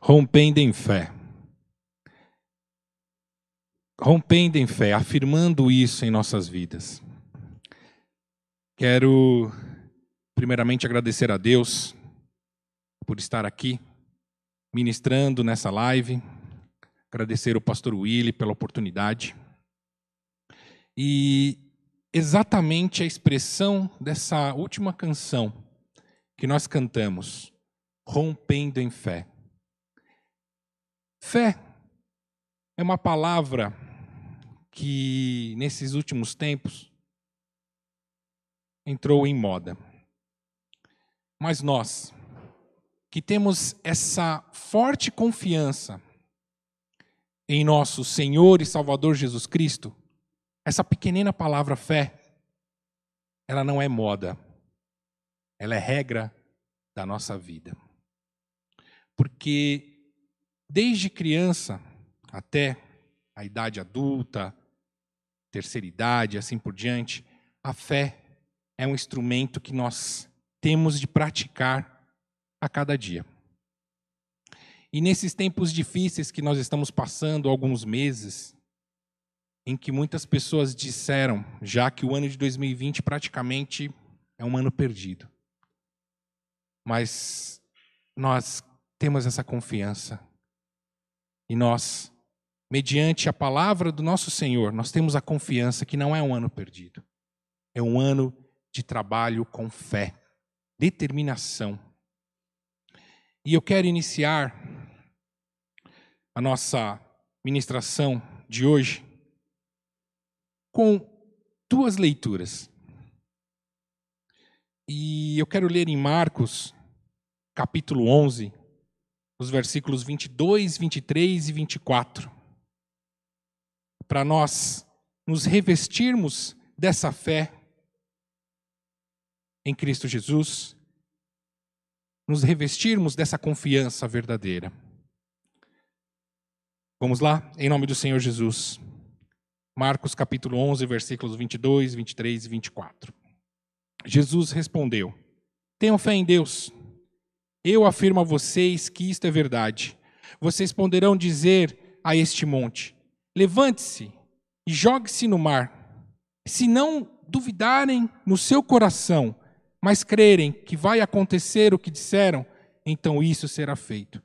Rompendo em fé. Rompendo em fé, afirmando isso em nossas vidas. Quero, primeiramente, agradecer a Deus por estar aqui, ministrando nessa live. Agradecer ao pastor Willy pela oportunidade. E exatamente a expressão dessa última canção que nós cantamos, rompendo em fé. Fé é uma palavra que nesses últimos tempos entrou em moda. Mas nós, que temos essa forte confiança em nosso Senhor e Salvador Jesus Cristo, essa pequenina palavra fé, ela não é moda, ela é regra da nossa vida. Porque Desde criança até a idade adulta, terceira idade, assim por diante, a fé é um instrumento que nós temos de praticar a cada dia. E nesses tempos difíceis que nós estamos passando, alguns meses, em que muitas pessoas disseram já que o ano de 2020 praticamente é um ano perdido. Mas nós temos essa confiança e nós, mediante a palavra do nosso Senhor, nós temos a confiança que não é um ano perdido. É um ano de trabalho com fé, determinação. E eu quero iniciar a nossa ministração de hoje com duas leituras. E eu quero ler em Marcos, capítulo 11, os versículos 22, 23 e 24. Para nós nos revestirmos dessa fé em Cristo Jesus, nos revestirmos dessa confiança verdadeira. Vamos lá, em nome do Senhor Jesus. Marcos capítulo 11, versículos 22, 23 e 24. Jesus respondeu: Tenham fé em Deus. Eu afirmo a vocês que isto é verdade. Vocês poderão dizer a este monte: Levante-se e jogue-se no mar. Se não duvidarem no seu coração, mas crerem que vai acontecer o que disseram, então isso será feito.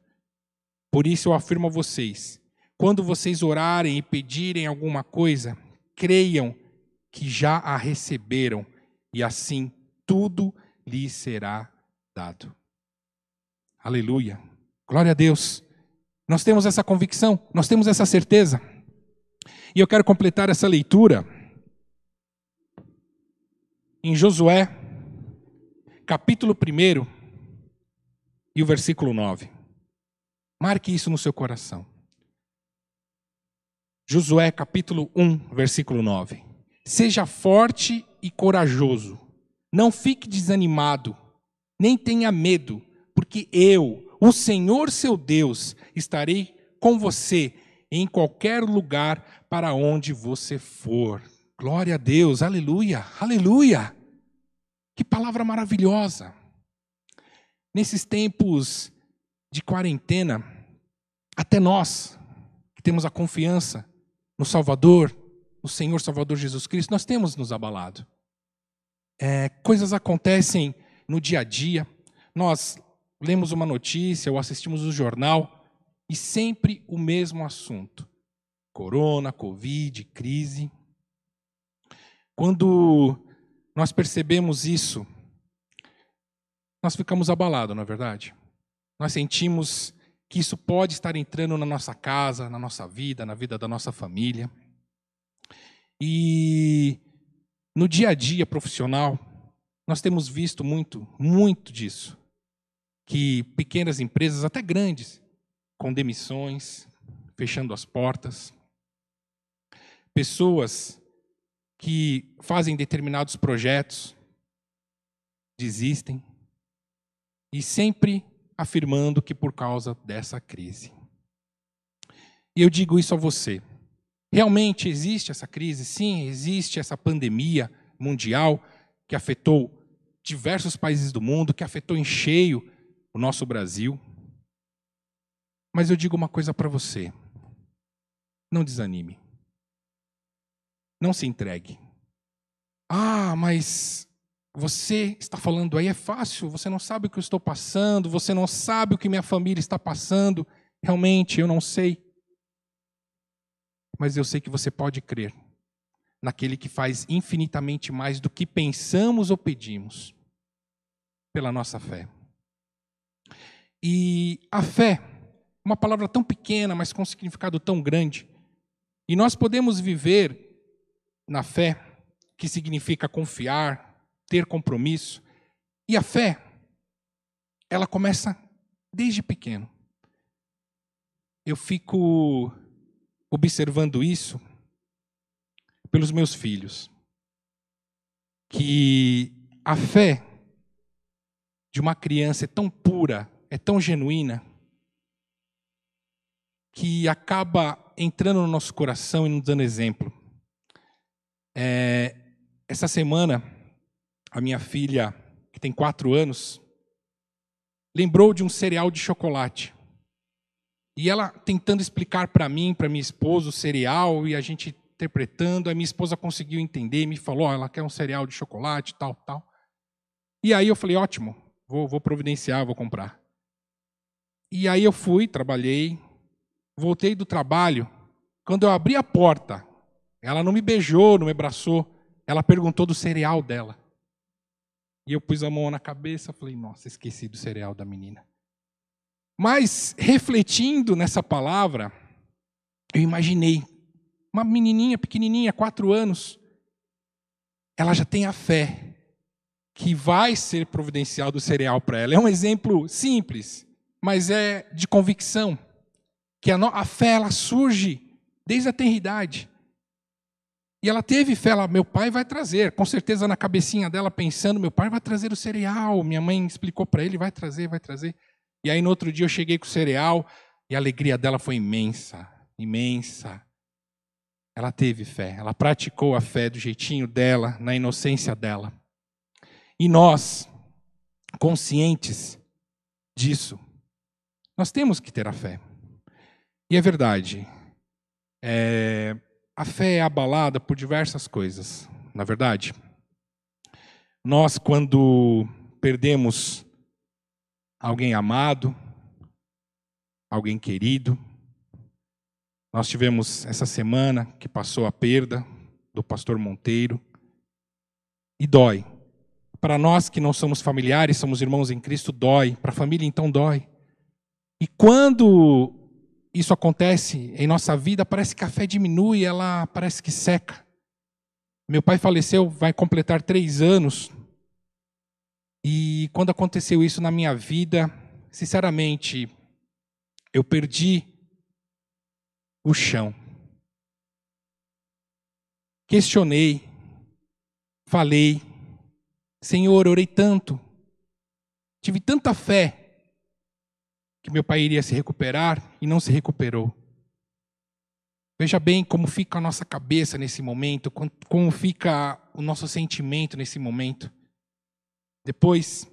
Por isso eu afirmo a vocês: quando vocês orarem e pedirem alguma coisa, creiam que já a receberam, e assim tudo lhes será dado. Aleluia. Glória a Deus. Nós temos essa convicção, nós temos essa certeza. E eu quero completar essa leitura em Josué, capítulo 1 e o versículo 9. Marque isso no seu coração. Josué, capítulo 1, versículo 9. Seja forte e corajoso, não fique desanimado, nem tenha medo porque eu, o Senhor seu Deus, estarei com você em qualquer lugar para onde você for. Glória a Deus, aleluia, aleluia. Que palavra maravilhosa. Nesses tempos de quarentena, até nós, que temos a confiança no Salvador, no Senhor Salvador Jesus Cristo, nós temos nos abalado. É, coisas acontecem no dia a dia, nós lemos uma notícia ou assistimos o um jornal e sempre o mesmo assunto: corona, covid, crise. Quando nós percebemos isso, nós ficamos abalados, não é verdade? Nós sentimos que isso pode estar entrando na nossa casa, na nossa vida, na vida da nossa família. E no dia a dia profissional, nós temos visto muito, muito disso que pequenas empresas, até grandes, com demissões, fechando as portas, pessoas que fazem determinados projetos, desistem, e sempre afirmando que por causa dessa crise. E eu digo isso a você. Realmente existe essa crise? Sim, existe essa pandemia mundial que afetou diversos países do mundo, que afetou em cheio nosso Brasil. Mas eu digo uma coisa para você: não desanime. Não se entregue. Ah, mas você está falando aí é fácil, você não sabe o que eu estou passando, você não sabe o que minha família está passando. Realmente, eu não sei. Mas eu sei que você pode crer naquele que faz infinitamente mais do que pensamos ou pedimos, pela nossa fé. E a fé, uma palavra tão pequena, mas com um significado tão grande. E nós podemos viver na fé, que significa confiar, ter compromisso. E a fé, ela começa desde pequeno. Eu fico observando isso pelos meus filhos. Que a fé de uma criança é tão pura, é tão genuína, que acaba entrando no nosso coração e nos dando exemplo. É, essa semana, a minha filha, que tem quatro anos, lembrou de um cereal de chocolate. E ela tentando explicar para mim, para minha esposa, o cereal, e a gente interpretando, a minha esposa conseguiu entender, me falou, oh, ela quer um cereal de chocolate, tal, tal. E aí eu falei, ótimo, vou, vou providenciar, vou comprar. E aí eu fui, trabalhei, voltei do trabalho. Quando eu abri a porta, ela não me beijou, não me abraçou. Ela perguntou do cereal dela. E eu pus a mão na cabeça, falei, nossa, esqueci do cereal da menina. Mas, refletindo nessa palavra, eu imaginei uma menininha pequenininha, quatro anos, ela já tem a fé que vai ser providencial do cereal para ela. É um exemplo simples, mas é de convicção. Que a, a fé ela surge desde a tenridade. E ela teve fé, ela, meu pai vai trazer, com certeza na cabecinha dela pensando, meu pai vai trazer o cereal. Minha mãe explicou para ele, vai trazer, vai trazer. E aí no outro dia eu cheguei com o cereal e a alegria dela foi imensa, imensa. Ela teve fé, ela praticou a fé do jeitinho dela, na inocência dela. E nós, conscientes disso, nós temos que ter a fé. E é verdade, é, a fé é abalada por diversas coisas, na verdade. Nós, quando perdemos alguém amado, alguém querido, nós tivemos essa semana que passou a perda do pastor Monteiro, e dói. Para nós que não somos familiares, somos irmãos em Cristo, dói. Para a família, então, dói. E quando isso acontece em nossa vida, parece que a fé diminui, ela parece que seca. Meu pai faleceu, vai completar três anos. E quando aconteceu isso na minha vida, sinceramente, eu perdi o chão. Questionei, falei, Senhor, orei tanto, tive tanta fé que meu pai iria se recuperar e não se recuperou. Veja bem como fica a nossa cabeça nesse momento, como fica o nosso sentimento nesse momento. Depois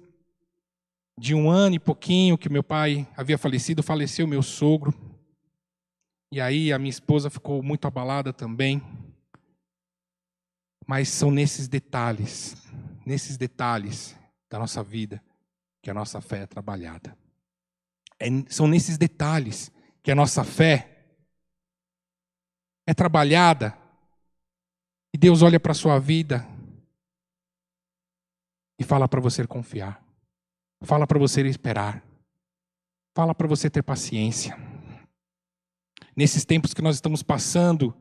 de um ano e pouquinho que meu pai havia falecido, faleceu meu sogro. E aí a minha esposa ficou muito abalada também. Mas são nesses detalhes, nesses detalhes da nossa vida, que a nossa fé é trabalhada. É, são nesses detalhes que a nossa fé é trabalhada. E Deus olha para a sua vida e fala para você confiar. Fala para você esperar. Fala para você ter paciência. Nesses tempos que nós estamos passando,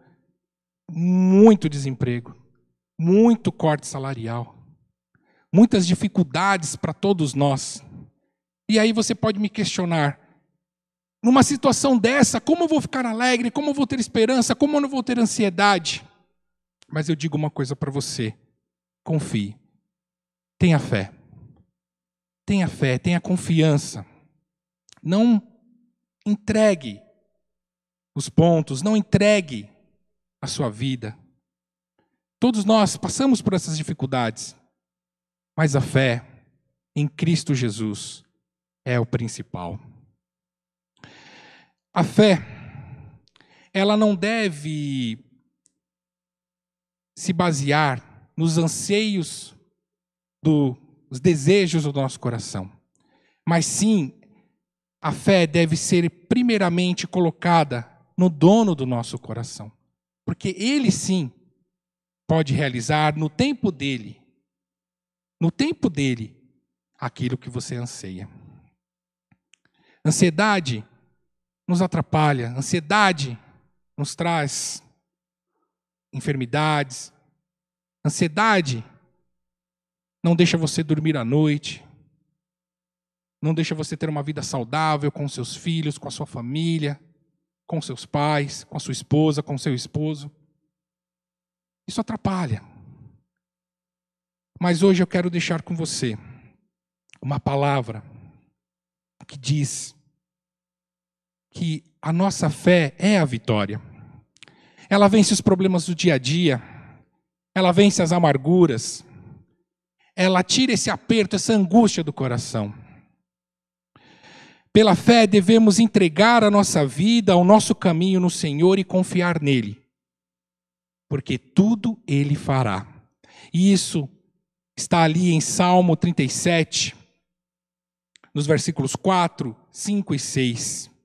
muito desemprego, muito corte salarial, muitas dificuldades para todos nós. E aí você pode me questionar: numa situação dessa, como eu vou ficar alegre? Como eu vou ter esperança? Como eu não vou ter ansiedade? Mas eu digo uma coisa para você: confie, tenha fé, tenha fé, tenha confiança. Não entregue os pontos, não entregue a sua vida. Todos nós passamos por essas dificuldades, mas a fé em Cristo Jesus é o principal. A fé, ela não deve se basear nos anseios, dos desejos do nosso coração, mas sim a fé deve ser primeiramente colocada no dono do nosso coração, porque ele sim pode realizar no tempo dele, no tempo dele, aquilo que você anseia. Ansiedade nos atrapalha, ansiedade nos traz enfermidades, ansiedade não deixa você dormir à noite, não deixa você ter uma vida saudável com seus filhos, com a sua família, com seus pais, com a sua esposa, com seu esposo. Isso atrapalha. Mas hoje eu quero deixar com você uma palavra que diz que a nossa fé é a vitória. Ela vence os problemas do dia a dia, ela vence as amarguras, ela tira esse aperto, essa angústia do coração. Pela fé, devemos entregar a nossa vida, o nosso caminho no Senhor e confiar nele, porque tudo ele fará. E isso está ali em Salmo 37, nos versículos 4, 5 e 6.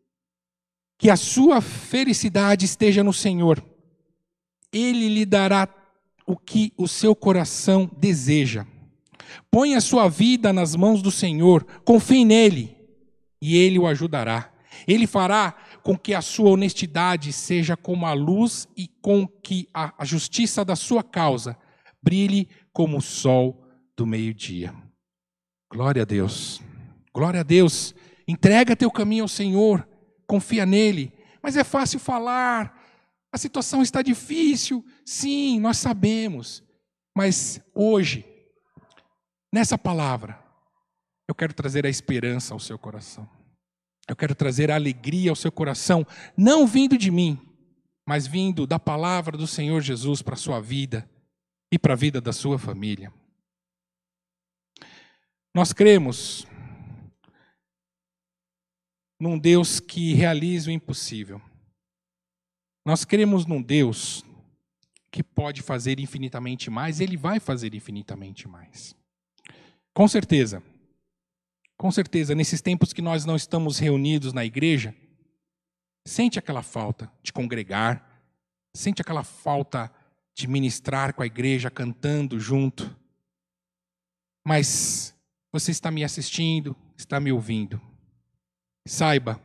Que a sua felicidade esteja no Senhor, ele lhe dará o que o seu coração deseja. Põe a sua vida nas mãos do Senhor, confie nele e ele o ajudará. Ele fará com que a sua honestidade seja como a luz e com que a justiça da sua causa brilhe como o sol do meio-dia. Glória a Deus. Glória a Deus. Entrega teu caminho ao Senhor, confia nele. Mas é fácil falar. A situação está difícil. Sim, nós sabemos. Mas hoje, nessa palavra, eu quero trazer a esperança ao seu coração. Eu quero trazer a alegria ao seu coração, não vindo de mim, mas vindo da palavra do Senhor Jesus para a sua vida e para a vida da sua família. Nós cremos num Deus que realiza o impossível. Nós cremos num Deus que pode fazer infinitamente mais, ele vai fazer infinitamente mais. Com certeza. Com certeza, nesses tempos que nós não estamos reunidos na igreja, sente aquela falta de congregar, sente aquela falta de ministrar com a igreja, cantando junto. Mas você está me assistindo, está me ouvindo. Saiba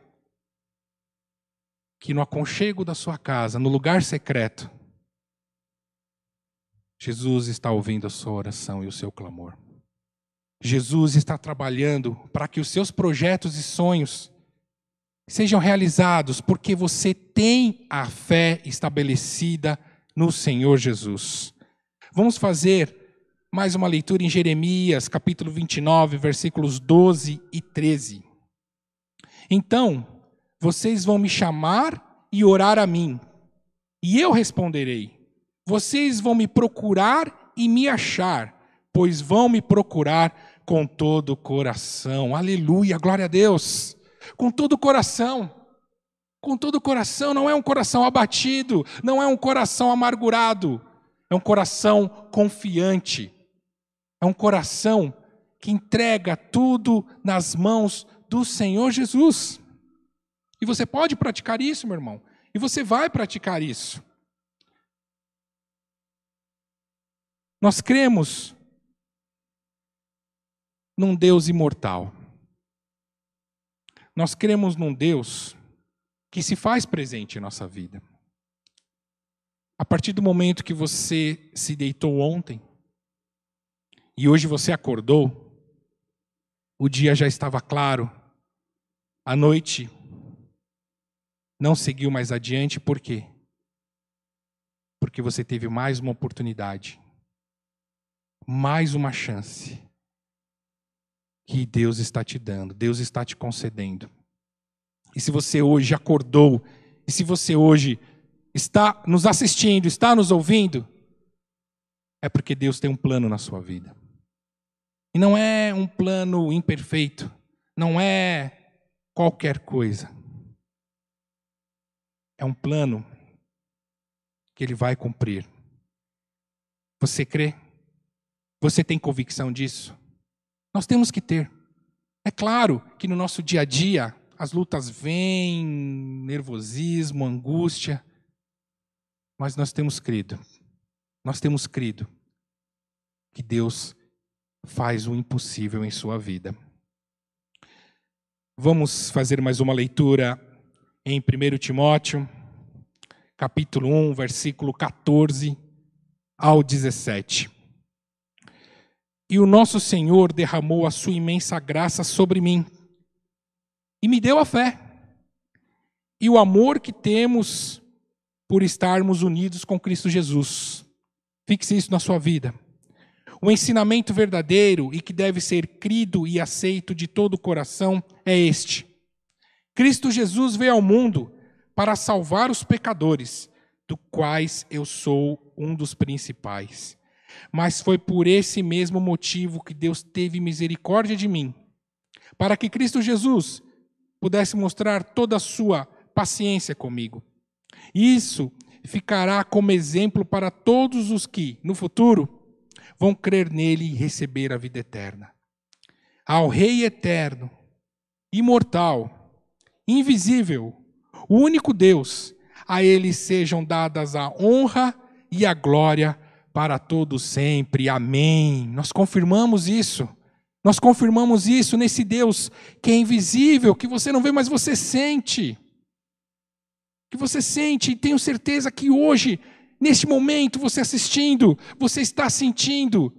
que no aconchego da sua casa, no lugar secreto, Jesus está ouvindo a sua oração e o seu clamor. Jesus está trabalhando para que os seus projetos e sonhos sejam realizados, porque você tem a fé estabelecida no Senhor Jesus. Vamos fazer mais uma leitura em Jeremias, capítulo 29, versículos 12 e 13. Então, vocês vão me chamar e orar a mim, e eu responderei. Vocês vão me procurar e me achar, pois vão me procurar com todo o coração. Aleluia, glória a Deus. Com todo o coração. Com todo o coração, não é um coração abatido, não é um coração amargurado, é um coração confiante. É um coração que entrega tudo nas mãos do Senhor Jesus. E você pode praticar isso, meu irmão. E você vai praticar isso. Nós cremos num Deus imortal. Nós cremos num Deus que se faz presente em nossa vida. A partir do momento que você se deitou ontem e hoje você acordou, o dia já estava claro, a noite não seguiu mais adiante, por quê? Porque você teve mais uma oportunidade mais uma chance que Deus está te dando, Deus está te concedendo. E se você hoje acordou, e se você hoje está nos assistindo, está nos ouvindo, é porque Deus tem um plano na sua vida. E não é um plano imperfeito, não é qualquer coisa. é um plano que ele vai cumprir. Você crê? Você tem convicção disso? Nós temos que ter. É claro que no nosso dia a dia as lutas vêm, nervosismo, angústia, mas nós temos crido. Nós temos crido que Deus faz o impossível em sua vida. Vamos fazer mais uma leitura em 1 Timóteo, capítulo 1, versículo 14 ao 17. E o nosso Senhor derramou a sua imensa graça sobre mim e me deu a fé e o amor que temos por estarmos unidos com Cristo Jesus. Fixe isso na sua vida. O ensinamento verdadeiro e que deve ser crido e aceito de todo o coração é este: Cristo Jesus veio ao mundo para salvar os pecadores, do quais eu sou um dos principais. Mas foi por esse mesmo motivo que Deus teve misericórdia de mim, para que Cristo Jesus pudesse mostrar toda a sua paciência comigo. Isso ficará como exemplo para todos os que, no futuro, vão crer nele e receber a vida eterna. Ao Rei eterno, imortal, invisível, o único Deus, a ele sejam dadas a honra e a glória para todos sempre. Amém. Nós confirmamos isso. Nós confirmamos isso nesse Deus que é invisível, que você não vê, mas você sente. Que você sente, e tenho certeza que hoje Neste momento, você assistindo, você está sentindo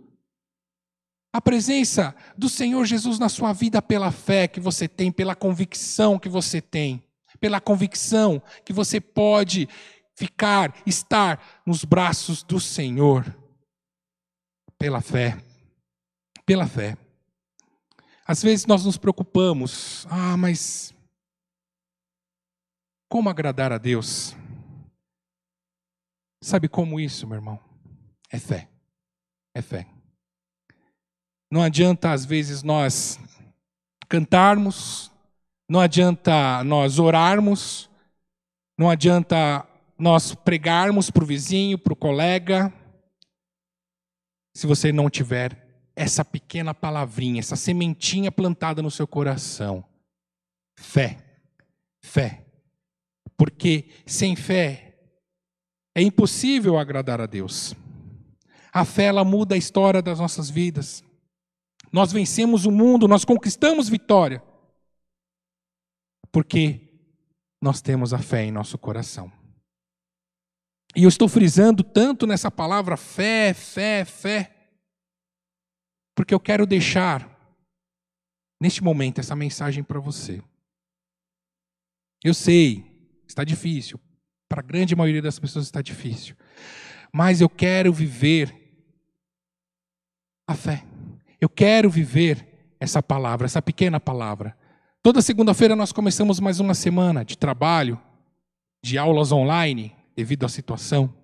a presença do Senhor Jesus na sua vida pela fé que você tem, pela convicção que você tem, pela convicção que você pode ficar, estar nos braços do Senhor. Pela fé. Pela fé. Às vezes nós nos preocupamos, ah, mas como agradar a Deus? Sabe como isso, meu irmão? É fé. É fé. Não adianta, às vezes, nós cantarmos, não adianta nós orarmos, não adianta nós pregarmos para o vizinho, para o colega, se você não tiver essa pequena palavrinha, essa sementinha plantada no seu coração. Fé. Fé. Porque sem fé é impossível agradar a Deus. A fé ela muda a história das nossas vidas. Nós vencemos o mundo, nós conquistamos vitória. Porque nós temos a fé em nosso coração. E eu estou frisando tanto nessa palavra fé, fé, fé, porque eu quero deixar neste momento essa mensagem para você. Eu sei, está difícil, para a grande maioria das pessoas está difícil. Mas eu quero viver a fé. Eu quero viver essa palavra, essa pequena palavra. Toda segunda-feira nós começamos mais uma semana de trabalho, de aulas online, devido à situação,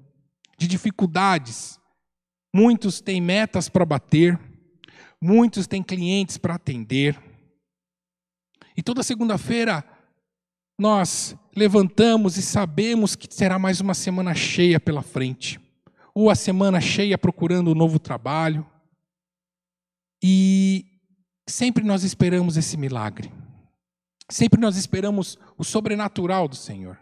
de dificuldades. Muitos têm metas para bater, muitos têm clientes para atender. E toda segunda-feira nós levantamos e sabemos que será mais uma semana cheia pela frente, ou a semana cheia procurando um novo trabalho. E sempre nós esperamos esse milagre. Sempre nós esperamos o sobrenatural do Senhor.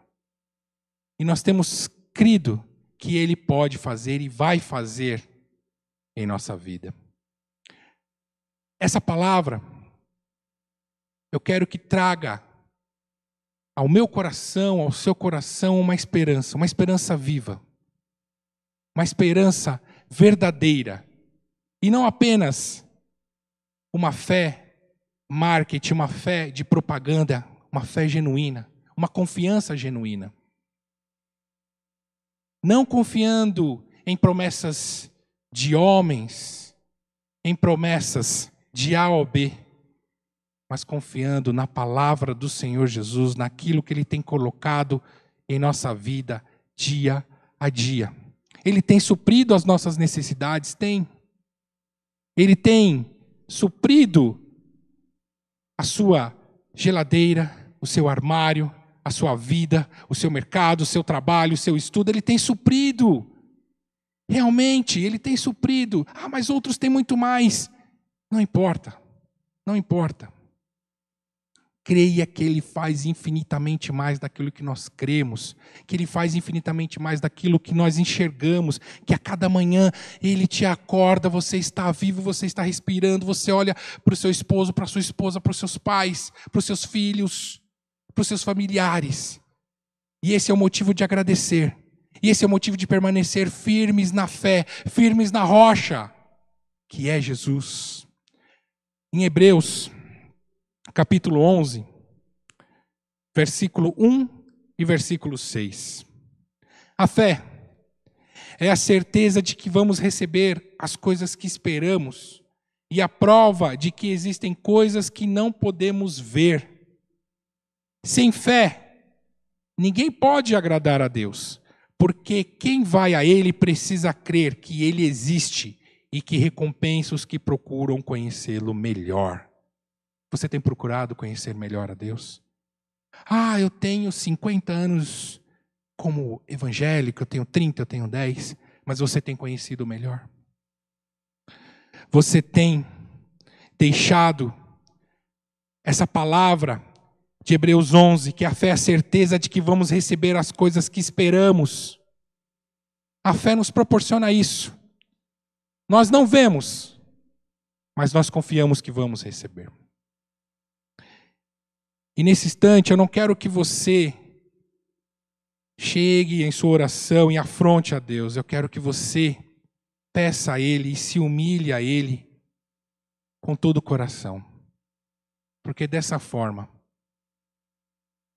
E nós temos crido que Ele pode fazer e vai fazer em nossa vida. Essa palavra, eu quero que traga ao meu coração, ao seu coração, uma esperança, uma esperança viva, uma esperança verdadeira, e não apenas uma fé marketing, uma fé de propaganda, uma fé genuína, uma confiança genuína. Não confiando em promessas de homens, em promessas de A ou B, mas confiando na palavra do Senhor Jesus, naquilo que Ele tem colocado em nossa vida dia a dia. Ele tem suprido as nossas necessidades? Tem. Ele tem suprido a sua geladeira, o seu armário, a sua vida, o seu mercado, o seu trabalho, o seu estudo, ele tem suprido. Realmente, ele tem suprido. Ah, mas outros têm muito mais. Não importa. Não importa. Creia que Ele faz infinitamente mais daquilo que nós cremos, que Ele faz infinitamente mais daquilo que nós enxergamos, que a cada manhã Ele te acorda, você está vivo, você está respirando, você olha para o seu esposo, para a sua esposa, para os seus pais, para os seus filhos, para os seus familiares. E esse é o motivo de agradecer, e esse é o motivo de permanecer firmes na fé, firmes na rocha, que é Jesus. Em Hebreus capítulo 11, versículo 1 e versículo 6. A fé é a certeza de que vamos receber as coisas que esperamos e a prova de que existem coisas que não podemos ver. Sem fé, ninguém pode agradar a Deus, porque quem vai a Ele precisa crer que Ele existe e que recompensa os que procuram conhecê-lo melhor. Você tem procurado conhecer melhor a Deus? Ah, eu tenho 50 anos como evangélico, eu tenho 30, eu tenho 10, mas você tem conhecido melhor? Você tem deixado essa palavra de Hebreus 11, que a fé é a certeza de que vamos receber as coisas que esperamos. A fé nos proporciona isso. Nós não vemos, mas nós confiamos que vamos receber. E nesse instante, eu não quero que você chegue em sua oração e afronte a Deus. Eu quero que você peça a Ele e se humilhe a Ele com todo o coração. Porque dessa forma,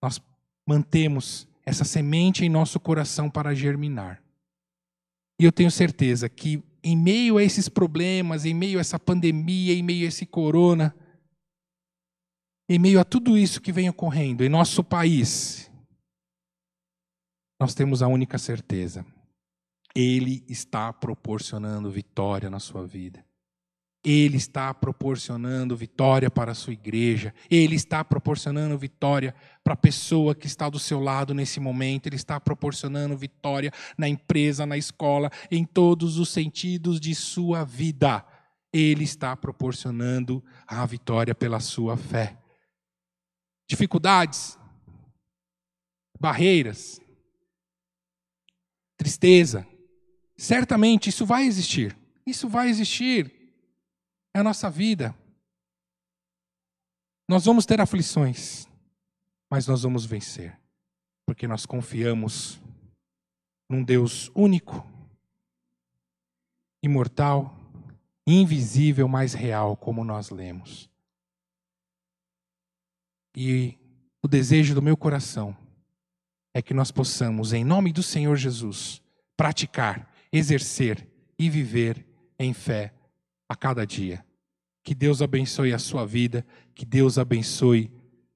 nós mantemos essa semente em nosso coração para germinar. E eu tenho certeza que, em meio a esses problemas, em meio a essa pandemia, em meio a esse corona, em meio a tudo isso que vem ocorrendo em nosso país, nós temos a única certeza: Ele está proporcionando vitória na sua vida. Ele está proporcionando vitória para a sua igreja. Ele está proporcionando vitória para a pessoa que está do seu lado nesse momento. Ele está proporcionando vitória na empresa, na escola, em todos os sentidos de sua vida. Ele está proporcionando a vitória pela sua fé dificuldades, barreiras, tristeza. Certamente isso vai existir. Isso vai existir. É a nossa vida. Nós vamos ter aflições, mas nós vamos vencer, porque nós confiamos num Deus único, imortal, invisível, mas real, como nós lemos. E o desejo do meu coração é que nós possamos, em nome do Senhor Jesus, praticar, exercer e viver em fé a cada dia. Que Deus abençoe a sua vida, que Deus abençoe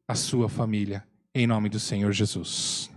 a sua família, em nome do Senhor Jesus.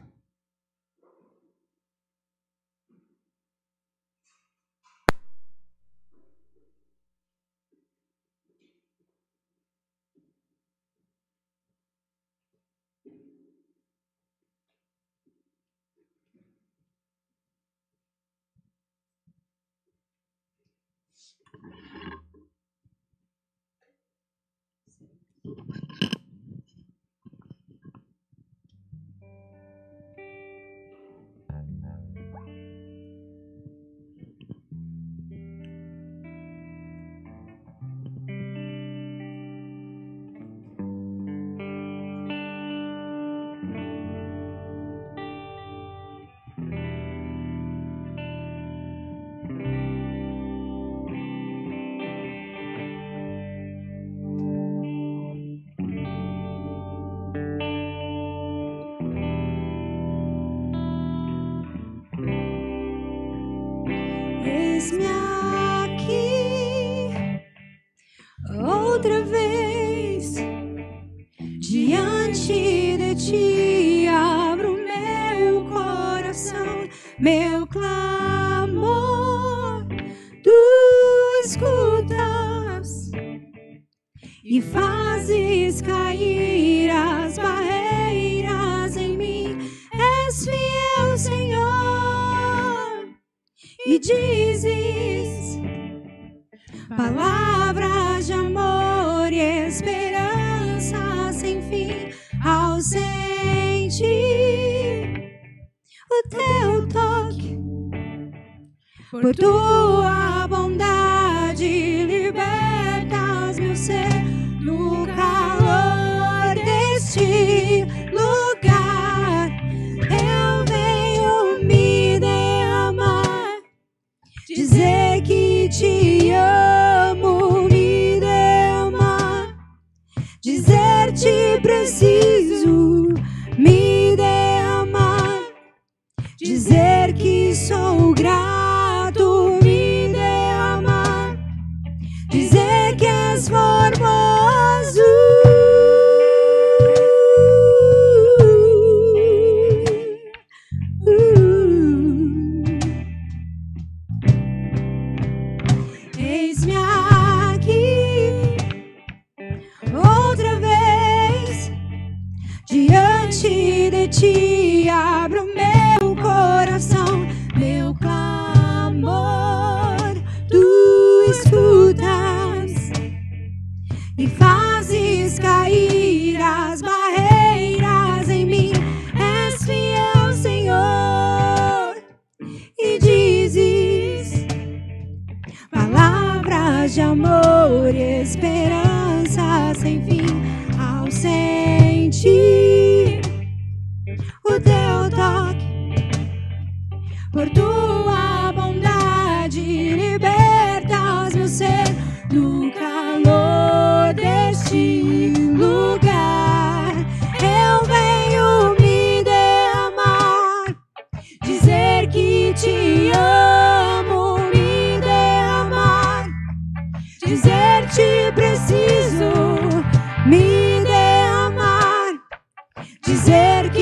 Ao sentir o teu toque. Por tua bondade libertas meu ser dizer que sou grato, me derramar, dizer que és formoso. Eis-me aqui outra vez diante de ti. Abro meu coração, dizer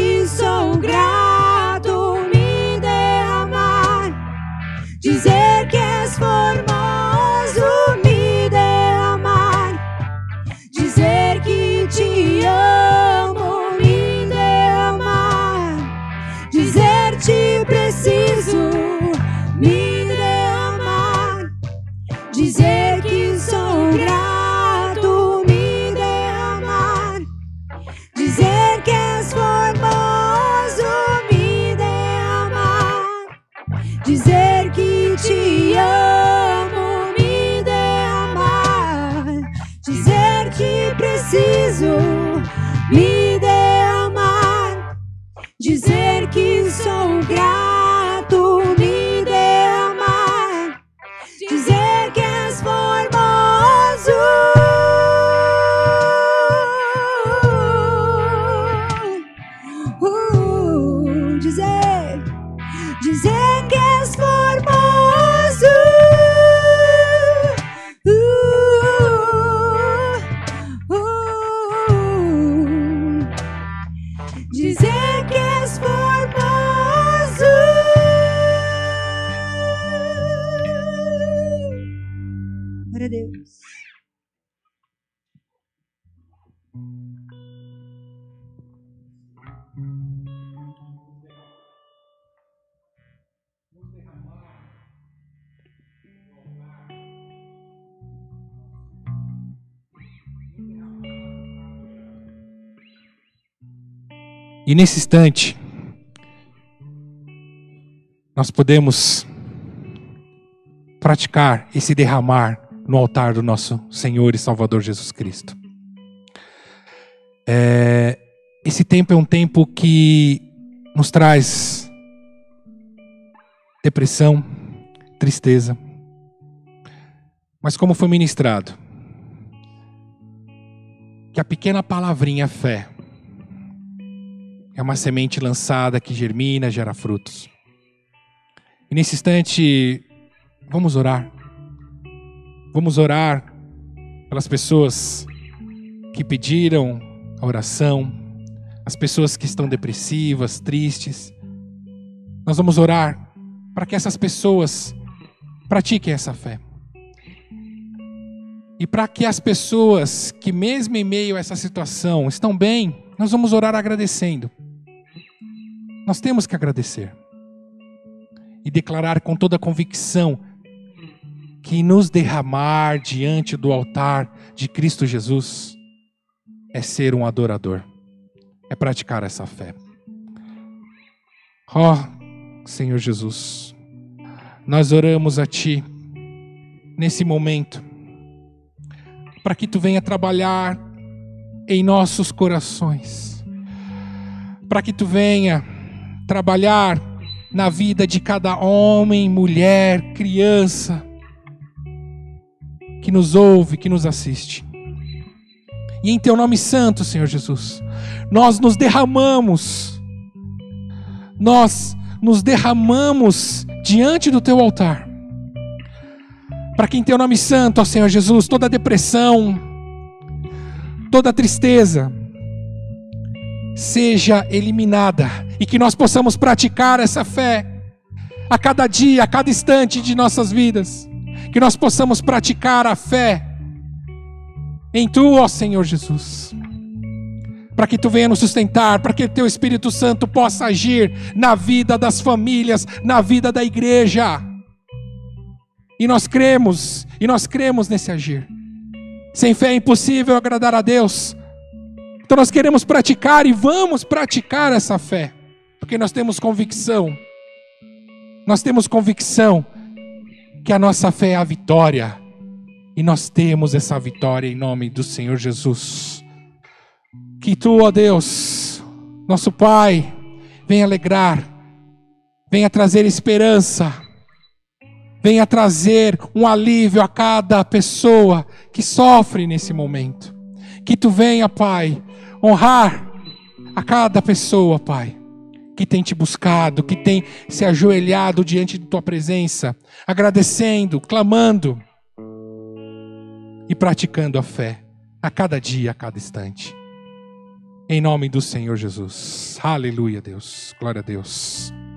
dizer E nesse instante, nós podemos praticar esse derramar no altar do nosso Senhor e Salvador Jesus Cristo. É, esse tempo é um tempo que nos traz depressão, tristeza. Mas como foi ministrado, que a pequena palavrinha fé é uma semente lançada que germina, gera frutos. E nesse instante, vamos orar. Vamos orar pelas pessoas que pediram a oração, as pessoas que estão depressivas, tristes. Nós vamos orar para que essas pessoas pratiquem essa fé. E para que as pessoas que, mesmo em meio a essa situação, estão bem, nós vamos orar agradecendo. Nós temos que agradecer. E declarar com toda convicção que nos derramar diante do altar de Cristo Jesus é ser um adorador, é praticar essa fé. Ó oh, Senhor Jesus, nós oramos a Ti nesse momento, para que Tu venha trabalhar em nossos corações, para que Tu venha trabalhar na vida de cada homem, mulher, criança que nos ouve, que nos assiste. E em Teu nome santo, Senhor Jesus, nós nos derramamos, nós nos derramamos diante do Teu altar, para que em Teu nome santo, ó Senhor Jesus, toda depressão, toda tristeza, seja eliminada e que nós possamos praticar essa fé a cada dia, a cada instante de nossas vidas. Que nós possamos praticar a fé em Tu, ó Senhor Jesus. Para que Tu venha nos sustentar, para que Teu Espírito Santo possa agir na vida das famílias, na vida da igreja. E nós cremos, e nós cremos nesse agir. Sem fé é impossível agradar a Deus. Então nós queremos praticar e vamos praticar essa fé, porque nós temos convicção. Nós temos convicção que a nossa fé é a vitória. E nós temos essa vitória em nome do Senhor Jesus. Que tu, ó Deus, nosso Pai, venha alegrar, venha trazer esperança, venha trazer um alívio a cada pessoa que sofre nesse momento. Que tu venha, Pai, honrar a cada pessoa, Pai, que tem te buscado, que tem se ajoelhado diante de tua presença, agradecendo, clamando e praticando a fé a cada dia, a cada instante. Em nome do Senhor Jesus. Aleluia, Deus. Glória a Deus.